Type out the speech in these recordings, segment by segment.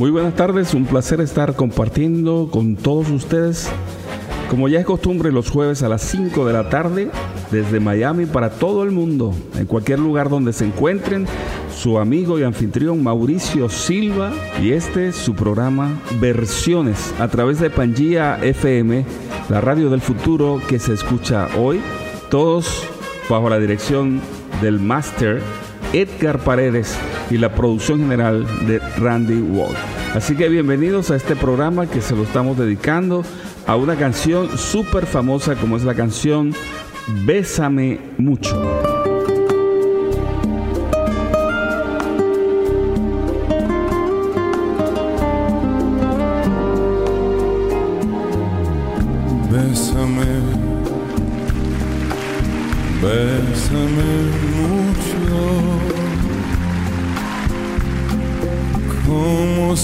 Muy buenas tardes, un placer estar compartiendo con todos ustedes, como ya es costumbre, los jueves a las 5 de la tarde, desde Miami para todo el mundo, en cualquier lugar donde se encuentren, su amigo y anfitrión Mauricio Silva y este es su programa Versiones a través de Pangía FM, la radio del futuro que se escucha hoy, todos bajo la dirección del máster Edgar Paredes y la producción general de Randy Wall. Así que bienvenidos a este programa que se lo estamos dedicando a una canción súper famosa como es la canción Bésame mucho.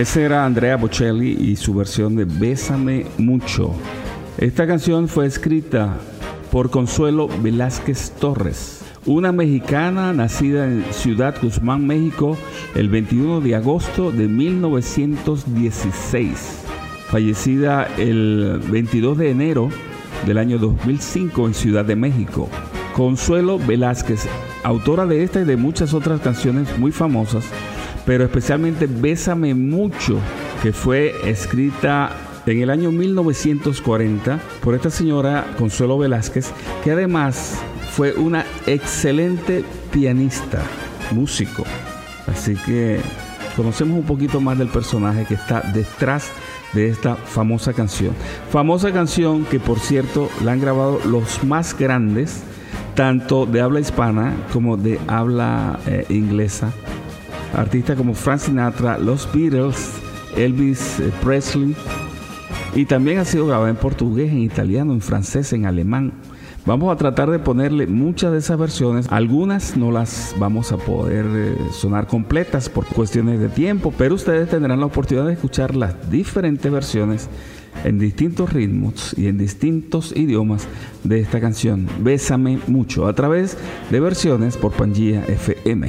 Ese era Andrea Bocelli y su versión de Bésame mucho. Esta canción fue escrita por Consuelo Velázquez Torres, una mexicana nacida en Ciudad Guzmán, México, el 21 de agosto de 1916, fallecida el 22 de enero del año 2005 en Ciudad de México. Consuelo Velázquez, autora de esta y de muchas otras canciones muy famosas, pero especialmente Bésame mucho, que fue escrita en el año 1940 por esta señora Consuelo Velázquez, que además fue una excelente pianista, músico. Así que conocemos un poquito más del personaje que está detrás de esta famosa canción. Famosa canción que por cierto la han grabado los más grandes, tanto de habla hispana como de habla eh, inglesa artistas como Frank Sinatra, los Beatles, Elvis eh, Presley, y también ha sido grabada en portugués, en italiano, en francés, en alemán. Vamos a tratar de ponerle muchas de esas versiones. Algunas no las vamos a poder eh, sonar completas por cuestiones de tiempo, pero ustedes tendrán la oportunidad de escuchar las diferentes versiones en distintos ritmos y en distintos idiomas de esta canción. Bésame mucho a través de versiones por Pangía FM.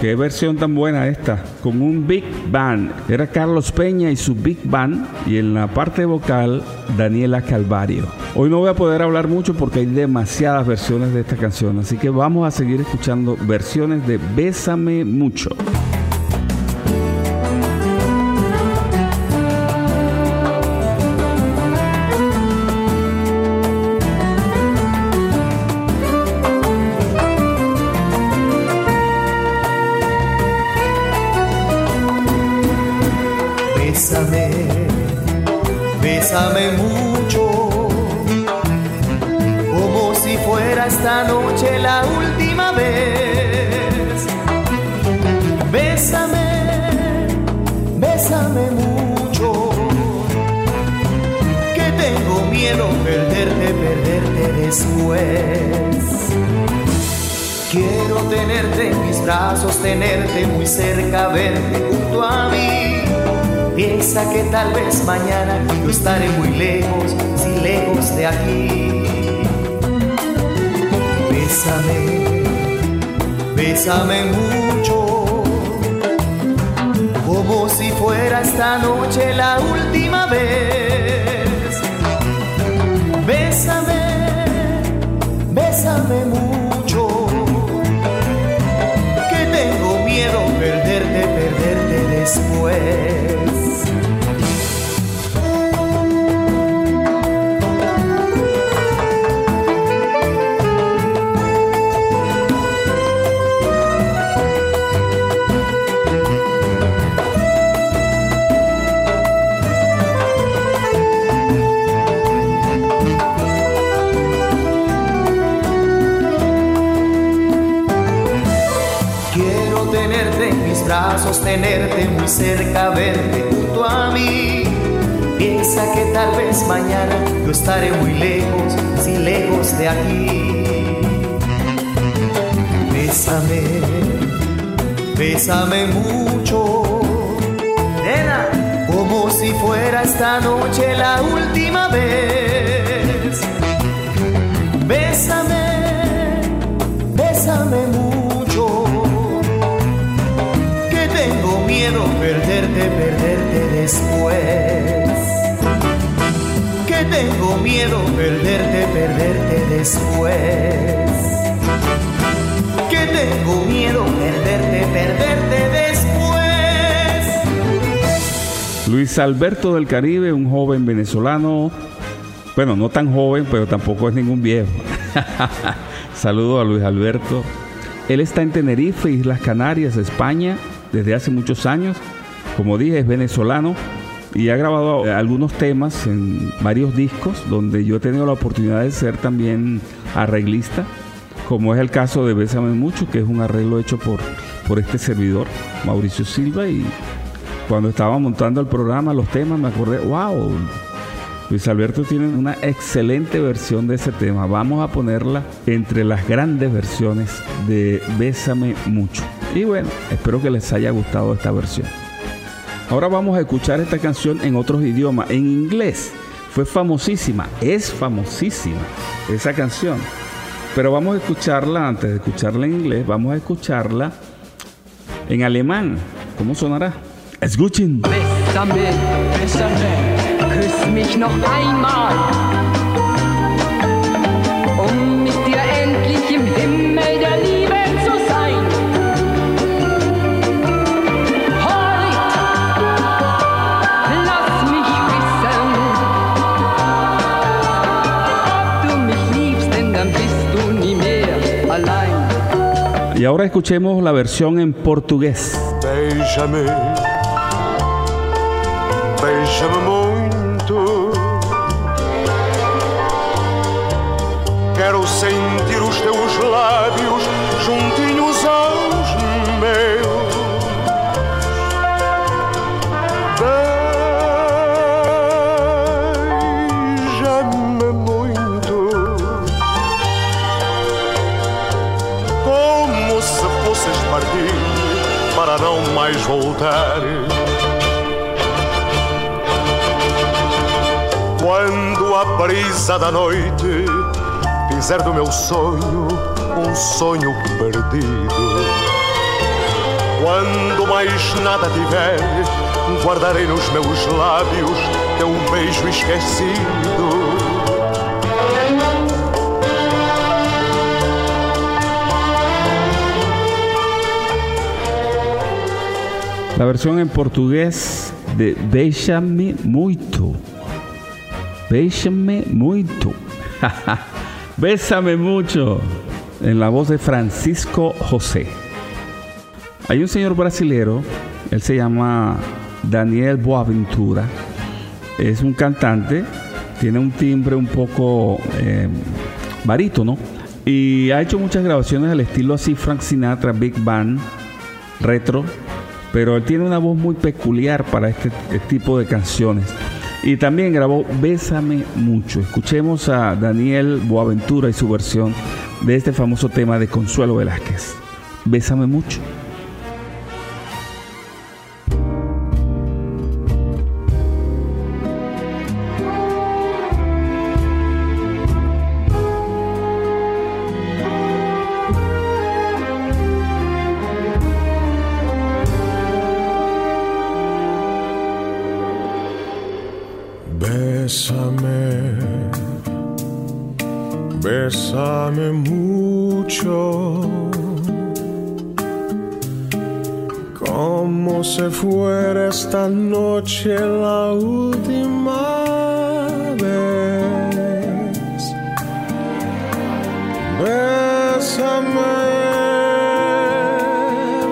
Qué versión tan buena esta, con un Big Band. Era Carlos Peña y su Big Band y en la parte vocal Daniela Calvario. Hoy no voy a poder hablar mucho porque hay demasiadas versiones de esta canción, así que vamos a seguir escuchando versiones de Bésame mucho. Tal vez mañana yo estaré muy lejos, si lejos de aquí. Bésame, bésame mucho, como si fuera esta noche la última vez. Bésame, bésame mucho perderte, perderte después. Tenerte muy cerca, verte junto a mí. Piensa que tal vez mañana yo estaré muy lejos, si lejos de aquí. Bésame, bésame mucho, nena, como si fuera esta noche la última vez. Bésame, bésame miedo perderte, perderte después. Que tengo miedo perderte, perderte después que tengo miedo perderte, perderte después. Luis Alberto del Caribe, un joven venezolano, bueno, no tan joven, pero tampoco es ningún viejo. Saludo a Luis Alberto. Él está en Tenerife, Islas Canarias, España, desde hace muchos años. Como dije, es venezolano y ha grabado algunos temas en varios discos donde yo he tenido la oportunidad de ser también arreglista como es el caso de Bésame Mucho, que es un arreglo hecho por, por este servidor, Mauricio Silva, y cuando estaba montando el programa, los temas, me acordé, wow, Luis Alberto tiene una excelente versión de ese tema. Vamos a ponerla entre las grandes versiones de Bésame Mucho. Y bueno, espero que les haya gustado esta versión. Ahora vamos a escuchar esta canción en otros idiomas. En inglés fue famosísima, es famosísima esa canción. Pero vamos a escucharla, antes de escucharla en inglés, vamos a escucharla en alemán. ¿Cómo sonará? Escuchen. Bésame, bésame, küss mich noch einmal. Um mit dir endlich im Himmel der Liebe zu sein. Heute, lass mich wissen, ob du mich liebst, denn dann bist du nie mehr allein. Y ahora escuchemos la versión en portugués. Beija-me, beija-me mais voltar. Quando a brisa da noite fizer do meu sonho um sonho perdido. Quando mais nada tiver, guardarei nos meus lábios teu beijo esquecido. La versión en portugués de Beija-me muito. Beija-me muito. Bésame mucho. En la voz de Francisco José. Hay un señor brasilero, él se llama Daniel Boaventura. Es un cantante, tiene un timbre un poco eh, barítono y ha hecho muchas grabaciones al estilo así Frank Sinatra, Big Band, retro, pero él tiene una voz muy peculiar para este, este tipo de canciones. Y también grabó Bésame mucho. Escuchemos a Daniel Boaventura y su versión de este famoso tema de Consuelo Velázquez. Bésame mucho. Bésame,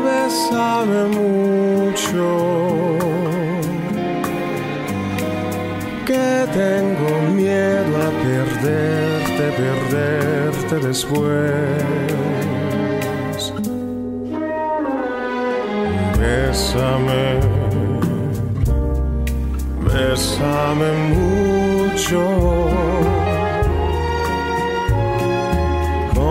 bésame mucho que tengo miedo a perderte, perderte después. Bésame, bésame mucho.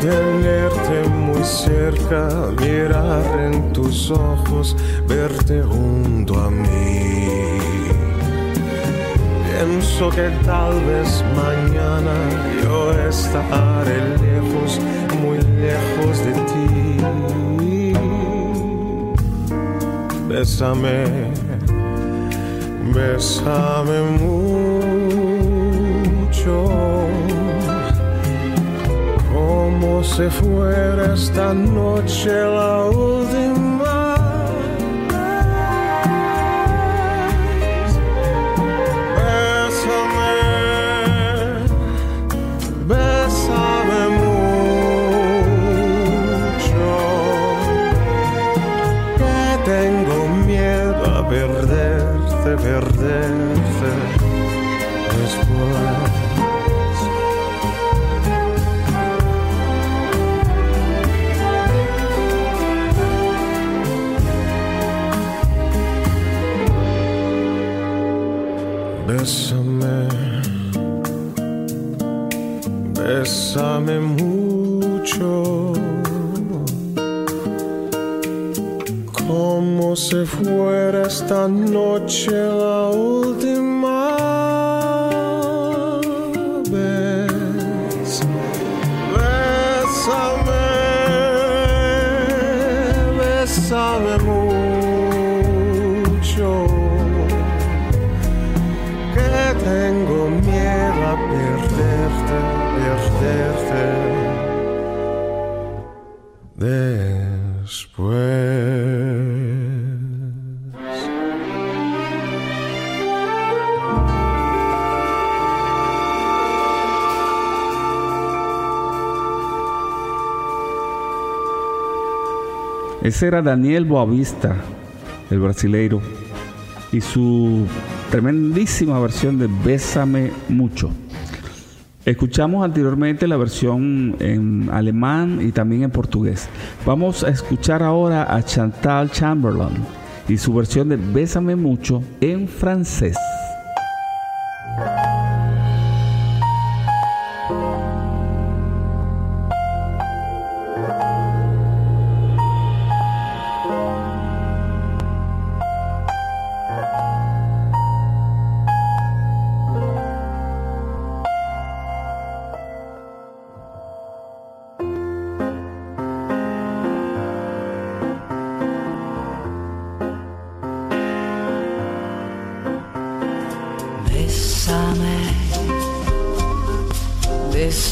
Tenerte muy cerca, mirar en tus ojos, verte junto a mí. Pienso que tal vez mañana yo estaré lejos, muy lejos de ti. Bésame, bésame mucho como si fuera esta noche la última. Bésame, bésame mucho, que tengo miedo a perderte, perderte después. Fuera Era Daniel Boavista, el brasileiro, y su tremendísima versión de Bésame mucho. Escuchamos anteriormente la versión en alemán y también en portugués. Vamos a escuchar ahora a Chantal Chamberlain y su versión de Bésame mucho en francés.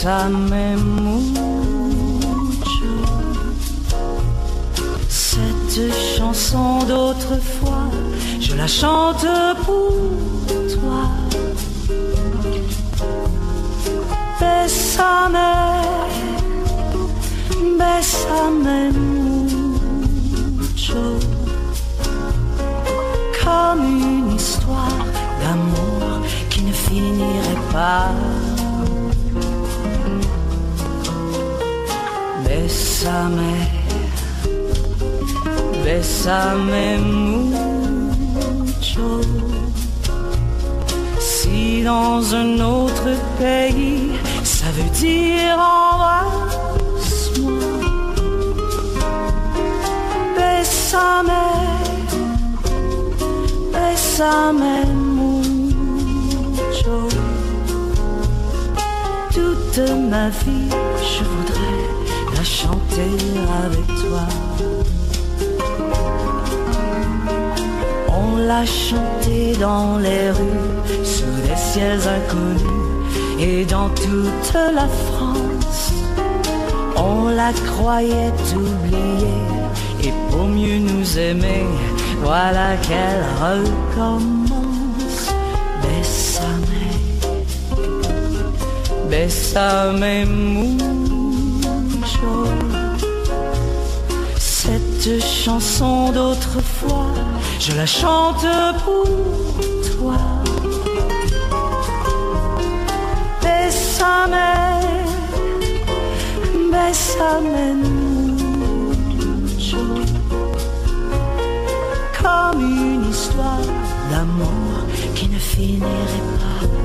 Bésame mucho. Cette chanson d'autrefois, je la chante pour toi. Bésame, bésame mucho. Comme une histoire d'amour qui ne finirait pas. Bésame, bésame mucho. Si dans un autre pays, ça veut dire embrasse-moi. Bésame, bésame mucho. Toute ma vie, je voudrais chanter avec toi. On l'a chanté dans les rues, sous des ciels inconnus, et dans toute la France. On la croyait oubliée, Et pour mieux nous aimer, voilà qu'elle recommence. Bésame, bésame mucho. Cette chanson d'autrefois, je la chante pour toi. Bésame, bésame mucho. Comme une histoire d'amour qui ne finirait pas.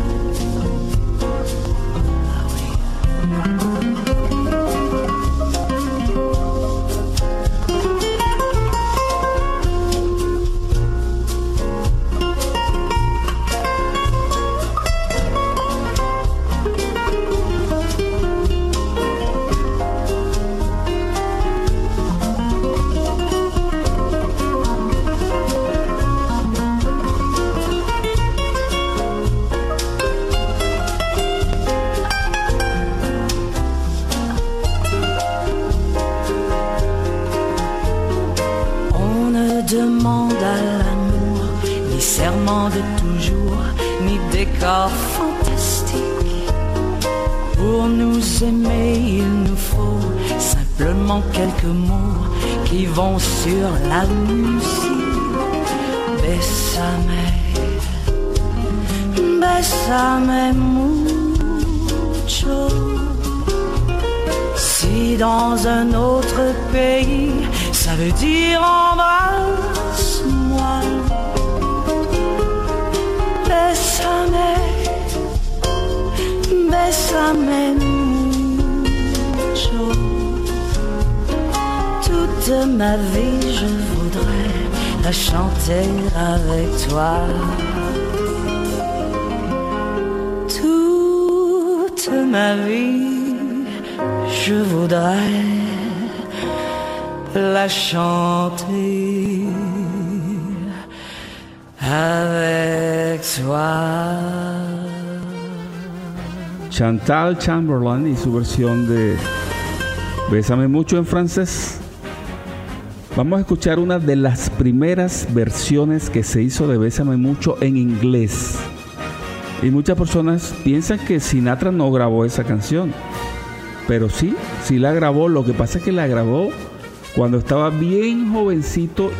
Sur la musique. Bésame, bésame mucho. Si dans un autre pays, ça veut dire embrasse-moi. Toute ma vie, je voudrais la chanter avec toi. Toute ma vie, je voudrais la chanter avec toi. Chantal Chamberlain y su versión de Bésame mucho en francés. Vamos a escuchar una de las primeras versiones que se hizo de Bésame mucho en inglés. Y muchas personas piensan que Sinatra no grabó esa canción. Pero sí, sí la grabó. Lo que pasa es que la grabó cuando estaba bien jovencito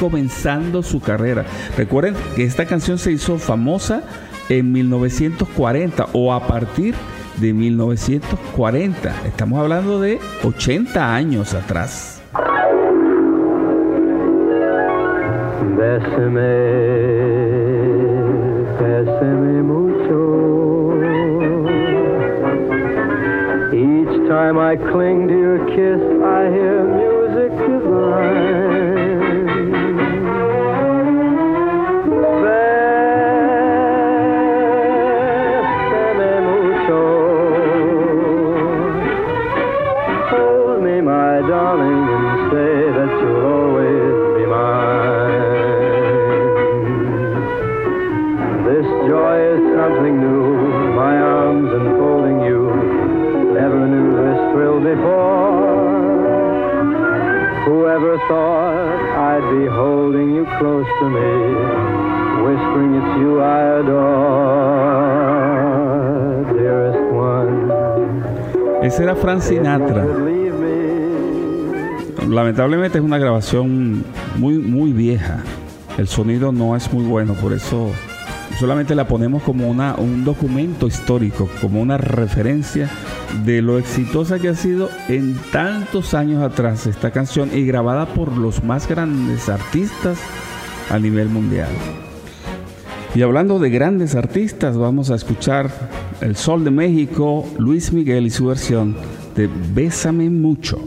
comenzando su carrera. Recuerden que esta canción se hizo famosa en 1940 o a partir de 1940. Estamos hablando de 80 años atrás. Bésame, bésame mucho. Each time I cling to to me, whispering it's you I adore, dearest one. Ese era Frank Sinatra. Lamentablemente es una grabación muy muy vieja. El sonido no es muy bueno, por eso solamente la ponemos como una, un documento histórico, como una referencia de lo exitosa que ha sido en tantos años atrás esta canción y grabada por los más grandes artistas a nivel mundial. Y hablando de grandes artistas, vamos a escuchar El Sol de México, Luis Miguel y su versión de Bésame mucho.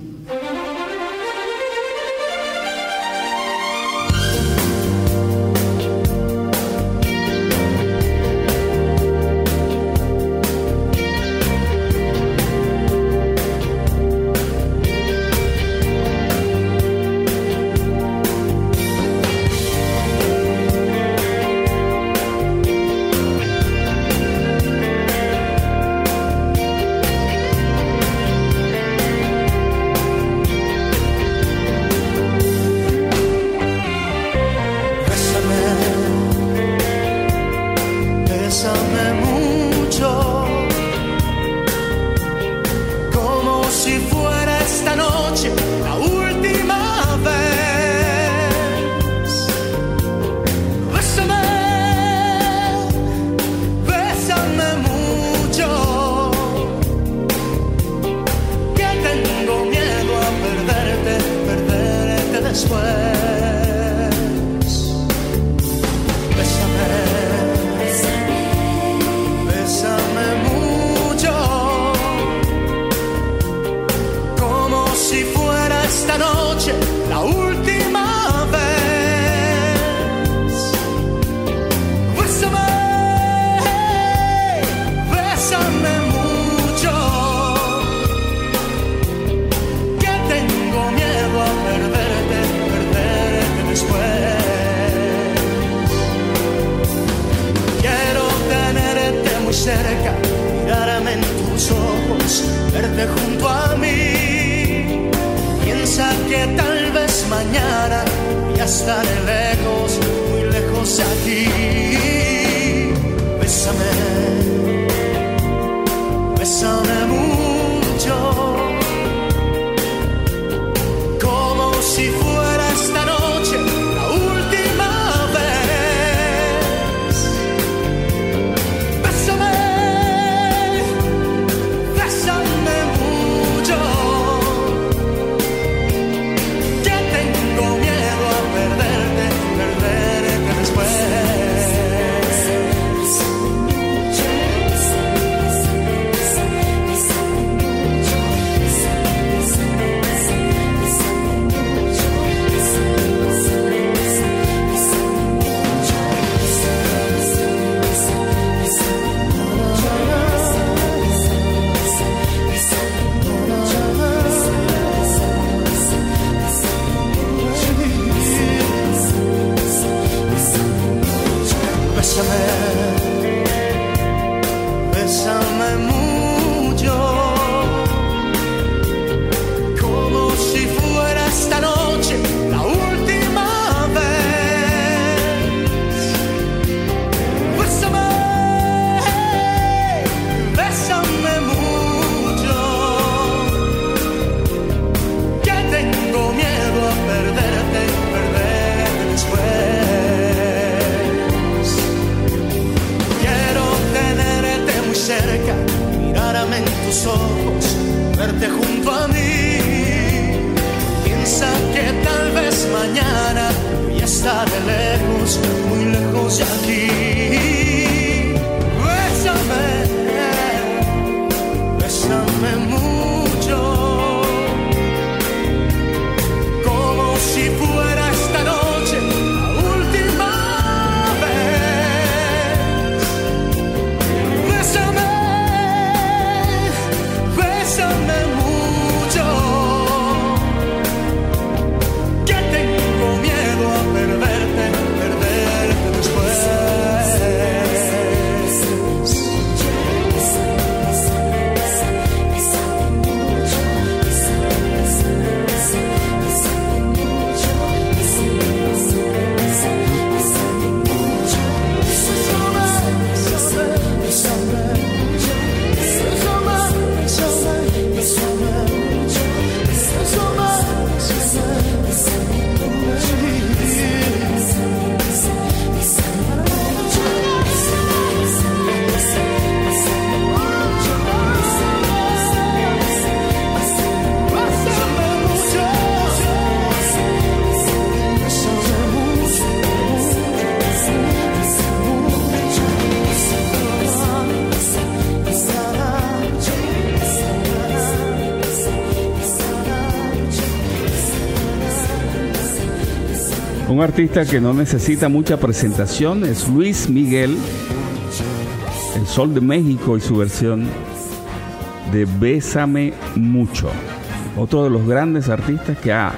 Un artista que no necesita mucha presentación es Luis Miguel, el Sol de México y su versión de Bésame Mucho. Otro de los grandes artistas que ha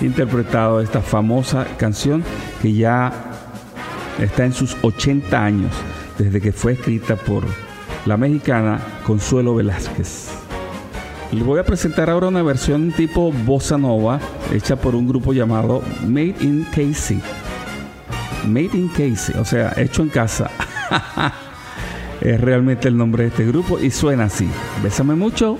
interpretado esta famosa canción que ya está en sus 80 años desde que fue escrita por la mexicana Consuelo Velázquez. Les voy a presentar ahora una versión tipo bossa nova hecha por un grupo llamado Made in Casey. Made in Casey, o sea, hecho en casa. es realmente el nombre de este grupo y suena así. Bésame mucho.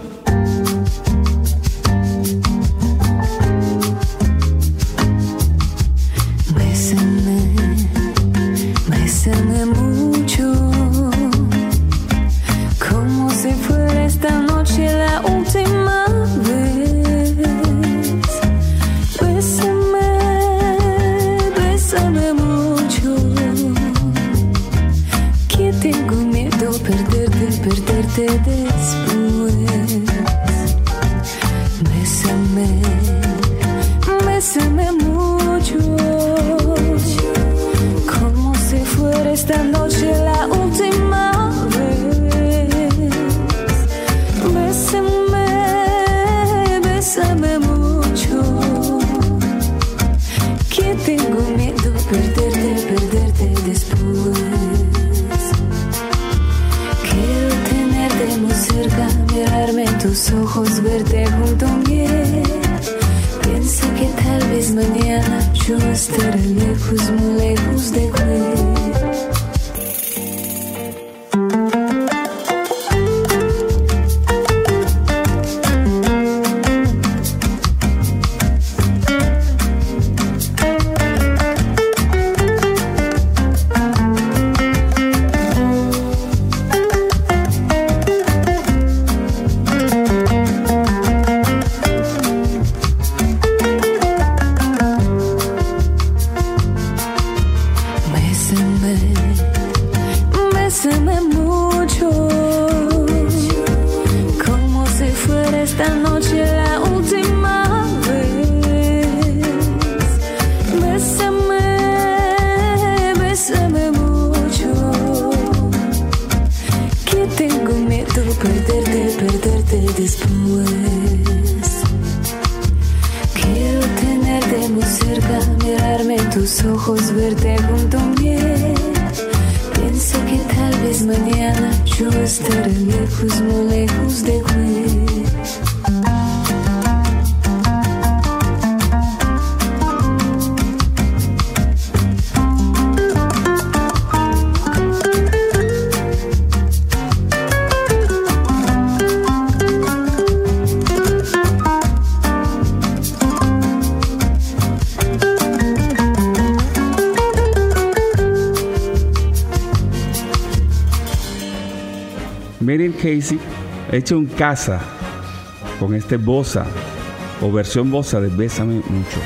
Hecho un casa con este bossa o versión bossa de Bésame mucho.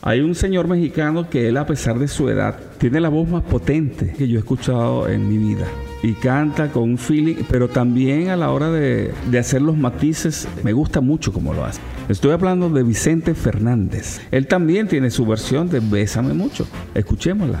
Hay un señor mexicano que él a pesar de su edad tiene la voz más potente que yo he escuchado en mi vida y canta con un feeling, pero también a la hora de, de hacer los matices me gusta mucho como lo hace. Estoy hablando de Vicente Fernández. Él también tiene su versión de Bésame mucho. Escuchémosla.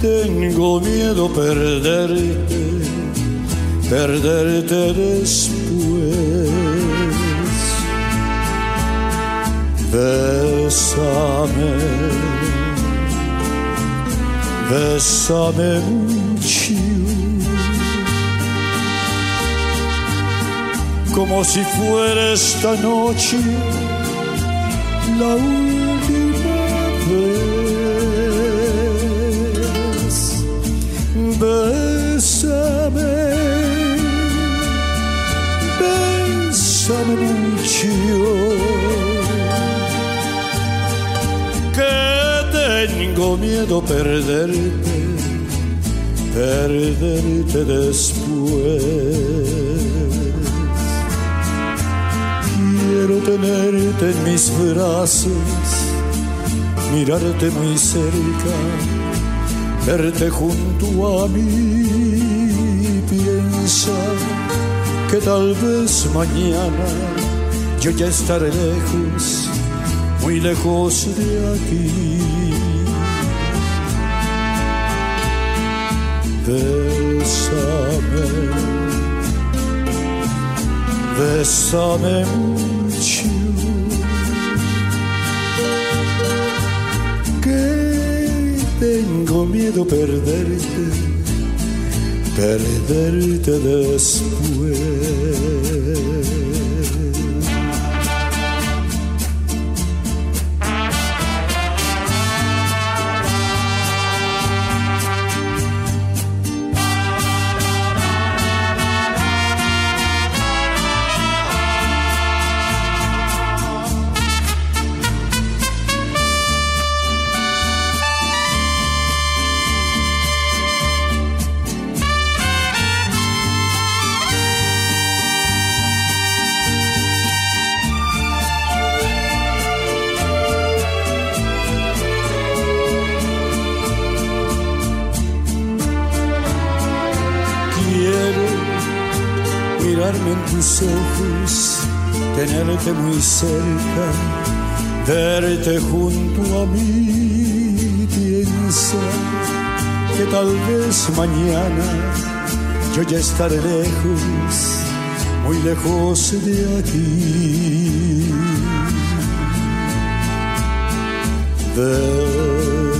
tengo miedo perderte, perderte después. Bésame, bésame mucho, como si fuera esta noche la última Bésame, bésame mucho, que tengo miedo perderte, perderte después. Quiero tenerte en mis brazos, mirarte muy cerca, verte junto a mí. Piensa que tal vez mañana yo ya estaré lejos, muy lejos de aquí. Bésame, bésame mucho. Tengo miedo perderte, perderte después. Tus ojos, tenerte muy cerca, verte junto a mí. Piensa que tal vez mañana yo ya estaré lejos, muy lejos de aquí. Bésame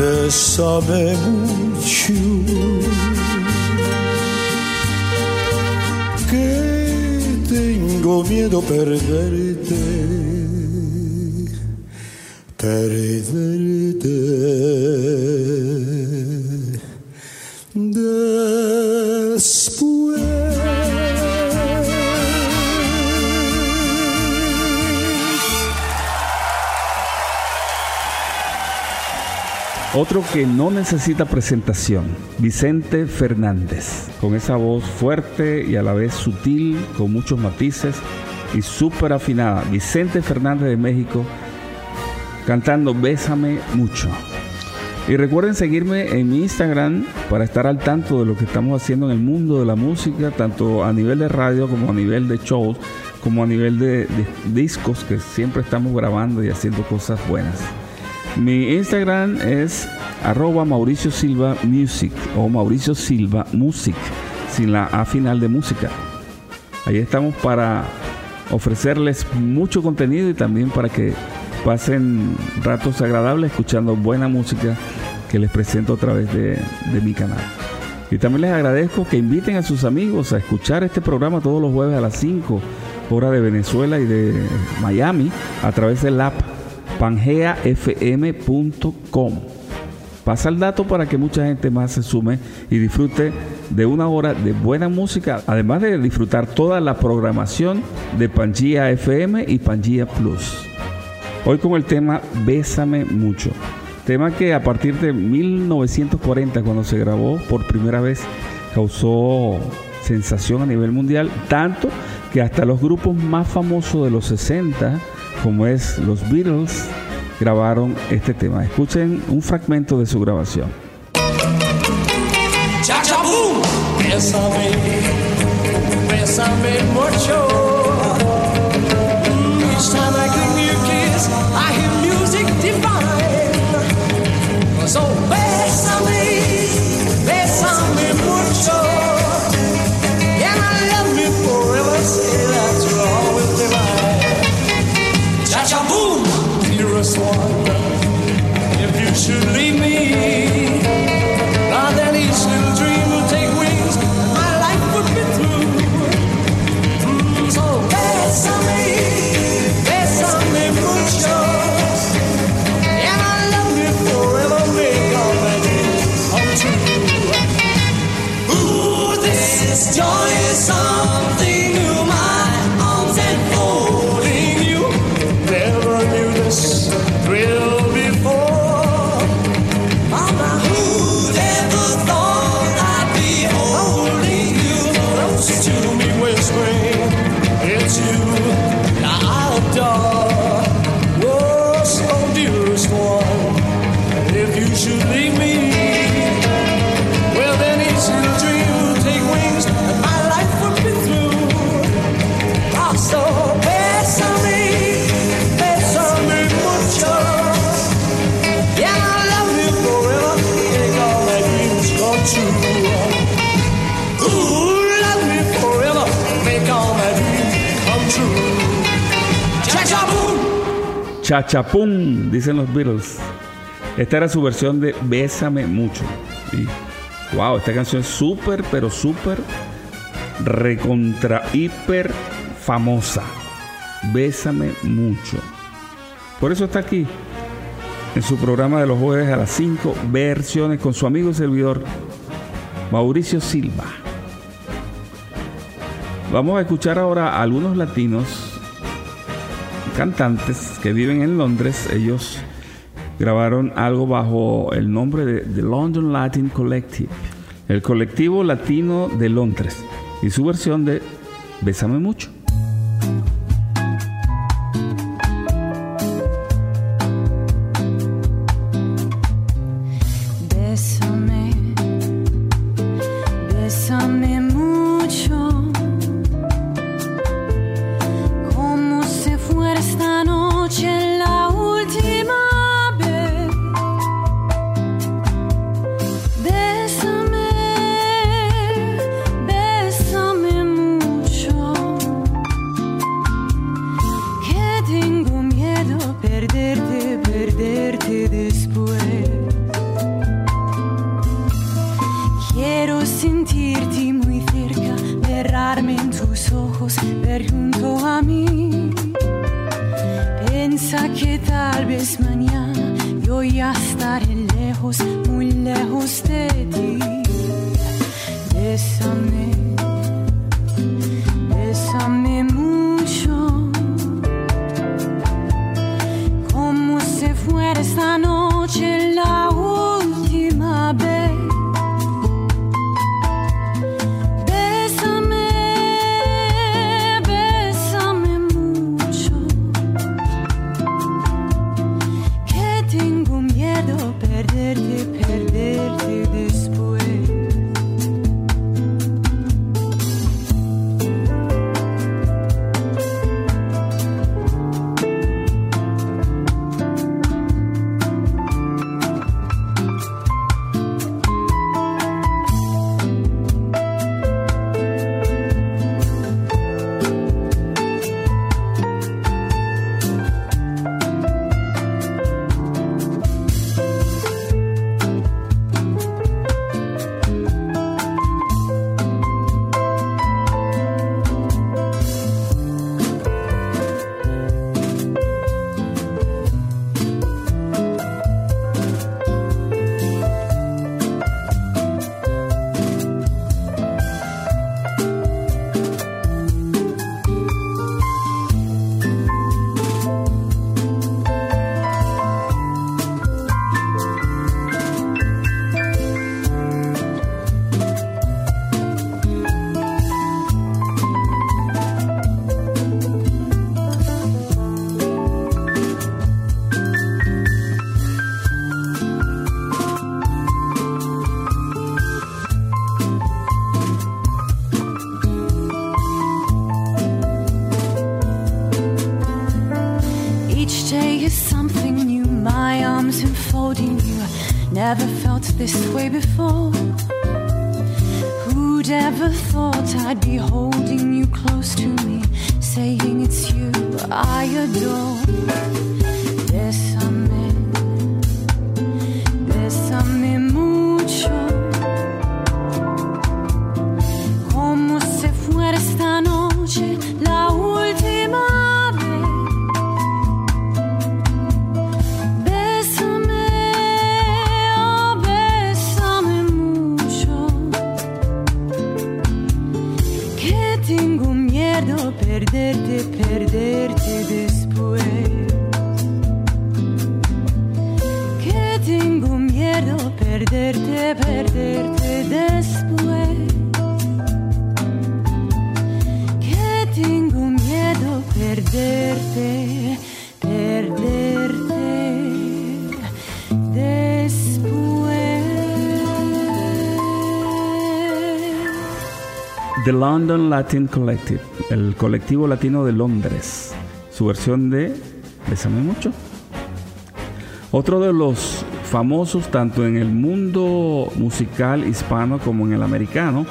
Bésame mucho. Tengo miedo perderte. Perderte. Otro que no necesita presentación, Vicente Fernández, con esa voz fuerte y a la vez sutil, con muchos matices y súper afinada. Vicente Fernández de México cantando Bésame mucho. Y recuerden seguirme en mi Instagram para estar al tanto de lo que estamos haciendo en el mundo de la música, tanto a nivel de radio como a nivel de shows, como a nivel de, de discos que siempre estamos grabando y haciendo cosas buenas. Mi Instagram es arroba Mauricio Silva Music o Mauricio Silva Music, sin la A final de música. Ahí estamos para ofrecerles mucho contenido y también para que pasen ratos agradables escuchando buena música que les presento a través de, mi canal. Y también les agradezco que inviten a sus amigos a escuchar este programa todos los jueves a las 5 hora de Venezuela y de Miami a través del app pangeafm.com. Pasa el dato para que mucha gente más se sume y disfrute de una hora de buena música, además de disfrutar toda la programación de Pangea FM y Pangea Plus. Hoy con el tema Bésame mucho. Tema que a partir de 1940, cuando se grabó por primera vez, causó sensación a nivel mundial, tanto que hasta los grupos más famosos de los 60 como es los Beatles, grabaron este tema. Escuchen un fragmento de su grabación. Chachapum, dicen los Beatles. Esta era su versión de Bésame mucho. Wow, esta canción es súper, pero súper recontra hiper famosa. Bésame mucho. Por eso está aquí en su programa de los jueves a las 5 versiones con su amigo y servidor Mauricio Silva. Vamos a escuchar ahora a algunos latinos cantantes que viven en Londres. Ellos grabaron algo bajo el nombre de The London Latin Collective, el colectivo latino de Londres, y su versión de Bésame mucho. The London Latin Collective, el colectivo latino de Londres, su versión de Les amé mucho. Otro de los famosos tanto en el mundo musical hispano como en el americano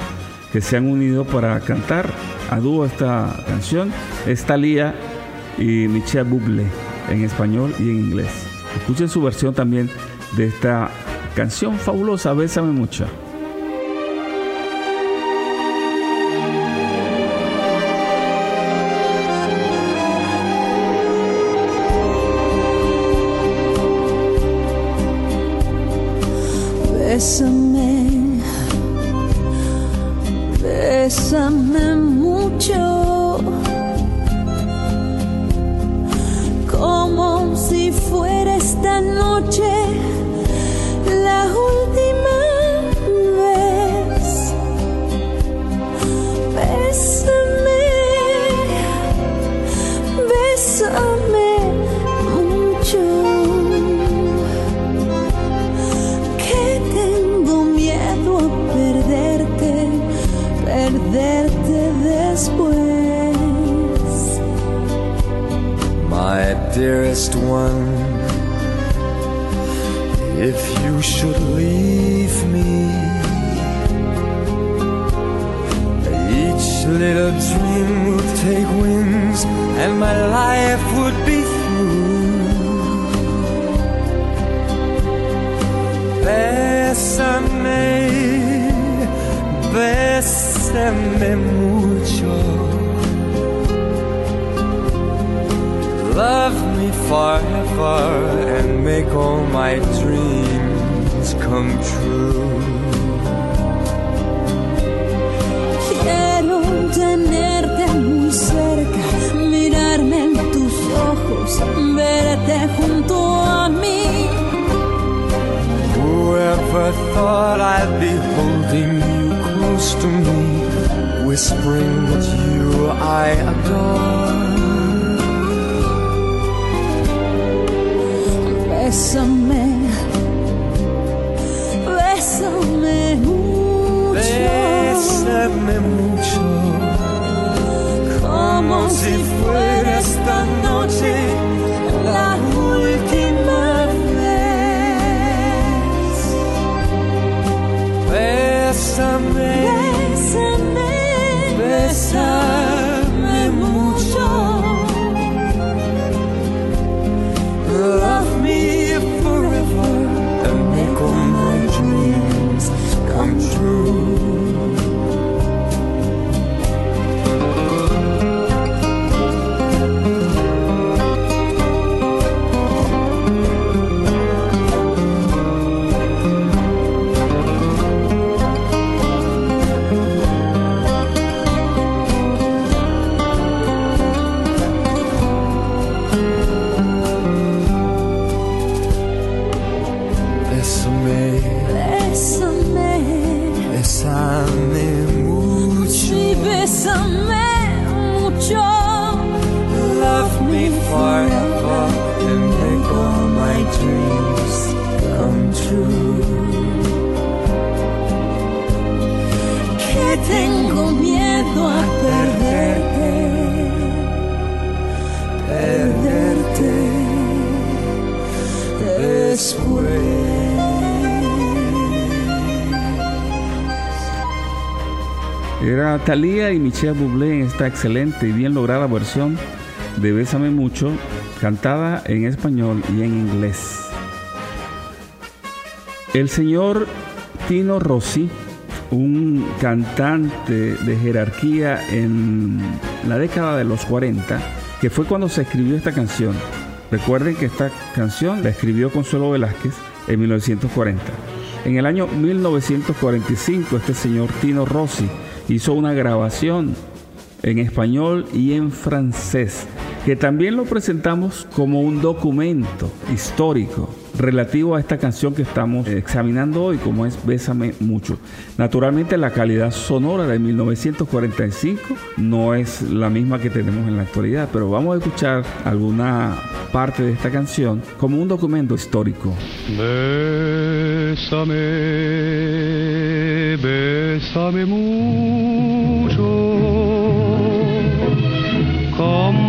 que se han unido para cantar a dúo esta canción es Thalía y Michelle Bublé en español y en inglés. Escuchen su versión también de esta canción fabulosa, Bésame mucho. Bésame, bésame mucho, como si fuera esta noche. Y Michelle Bublé en esta excelente y bien lograda versión de Bésame Mucho, cantada en español y en inglés. El señor Tino Rossi, un cantante de jerarquía en la década de los 40, que fue cuando se escribió esta canción. Recuerden que esta canción la escribió Consuelo Velázquez en 1940. En el año 1945 este señor Tino Rossi hizo una grabación en español y en francés, que también lo presentamos como un documento histórico relativo a esta canción que estamos examinando hoy, como es Bésame mucho. Naturalmente la calidad sonora de 1945 no es la misma que tenemos en la actualidad, pero vamos a escuchar alguna parte de esta canción como un documento histórico. Bésame, bésame mucho,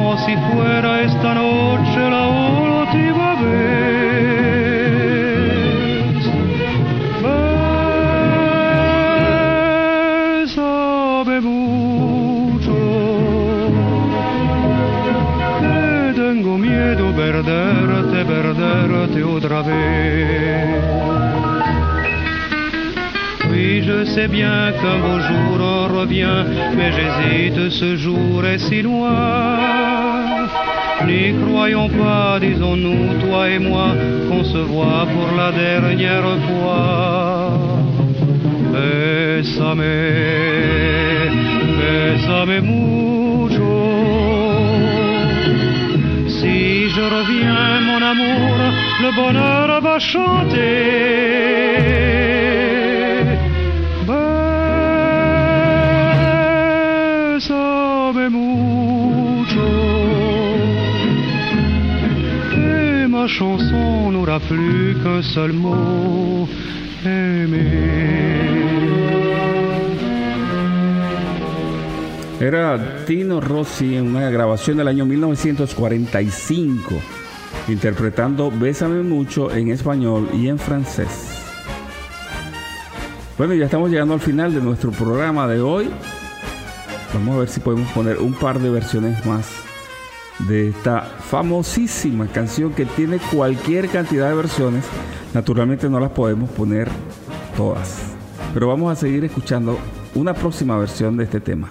como si fuera esta noche la última vez. Bésame mucho, que tengo miedo perderte, perderte otra vez. Je sais bien qu'un beau jour revient, mais j'hésite, ce jour est si loin. N'y croyons pas, disons-nous, toi et moi, qu'on se voit pour la dernière fois. Bésame, bésame mucho. Si je reviens, mon amour, le bonheur va chanter. Chanson n'aura plus qu'un seul. Era Tino Rossi en una grabación del año 1945, interpretando Bésame mucho en español y en francés. Bueno, ya estamos llegando al final de nuestro programa de hoy. Vamos a ver si podemos poner un par de versiones más de esta famosísima canción que tiene cualquier cantidad de versiones. Naturalmente no las podemos poner todas. Pero vamos a seguir escuchando una próxima versión de este tema.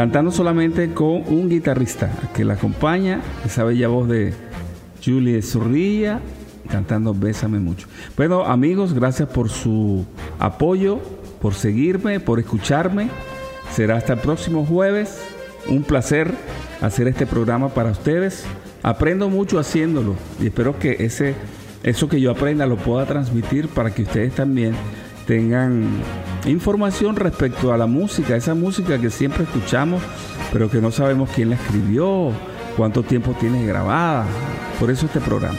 Cantando solamente con un guitarrista que la acompaña, esa bella voz de Julie Zorrilla, cantando Bésame mucho. Bueno, amigos, gracias por su apoyo, por seguirme, por escucharme. Será hasta el próximo jueves. Un placer hacer este programa para ustedes. Aprendo mucho haciéndolo y espero que ese, eso que yo aprenda lo pueda transmitir para que ustedes también tengan información respecto a la música, esa música que siempre escuchamos, pero que no sabemos quién la escribió, cuánto tiempo tiene grabada. Por eso este programa.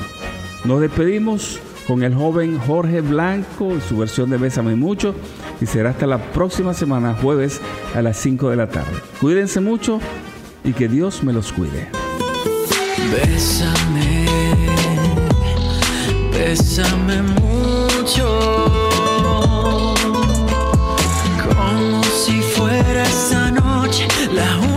Nos despedimos con el joven Jorge Blanco y su versión de Bésame Mucho y será hasta la próxima semana, jueves a las 5 de la tarde. Cuídense mucho y que Dios me los cuide. Bésame, bésame mucho. La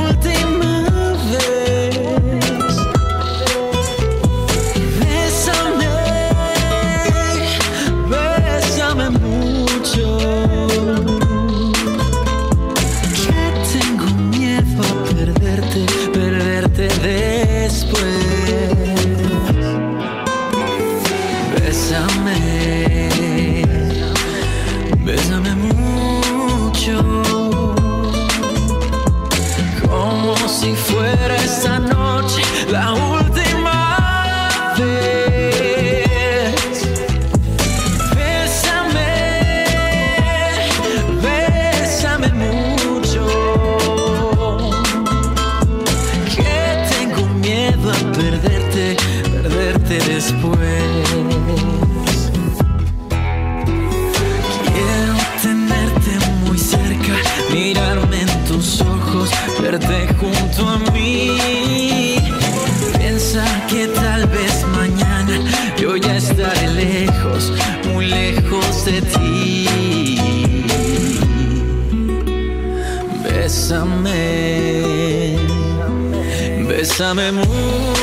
junto a mí. Piensa que tal vez mañana yo ya estaré lejos, muy lejos de ti. Bésame, bésame mucho.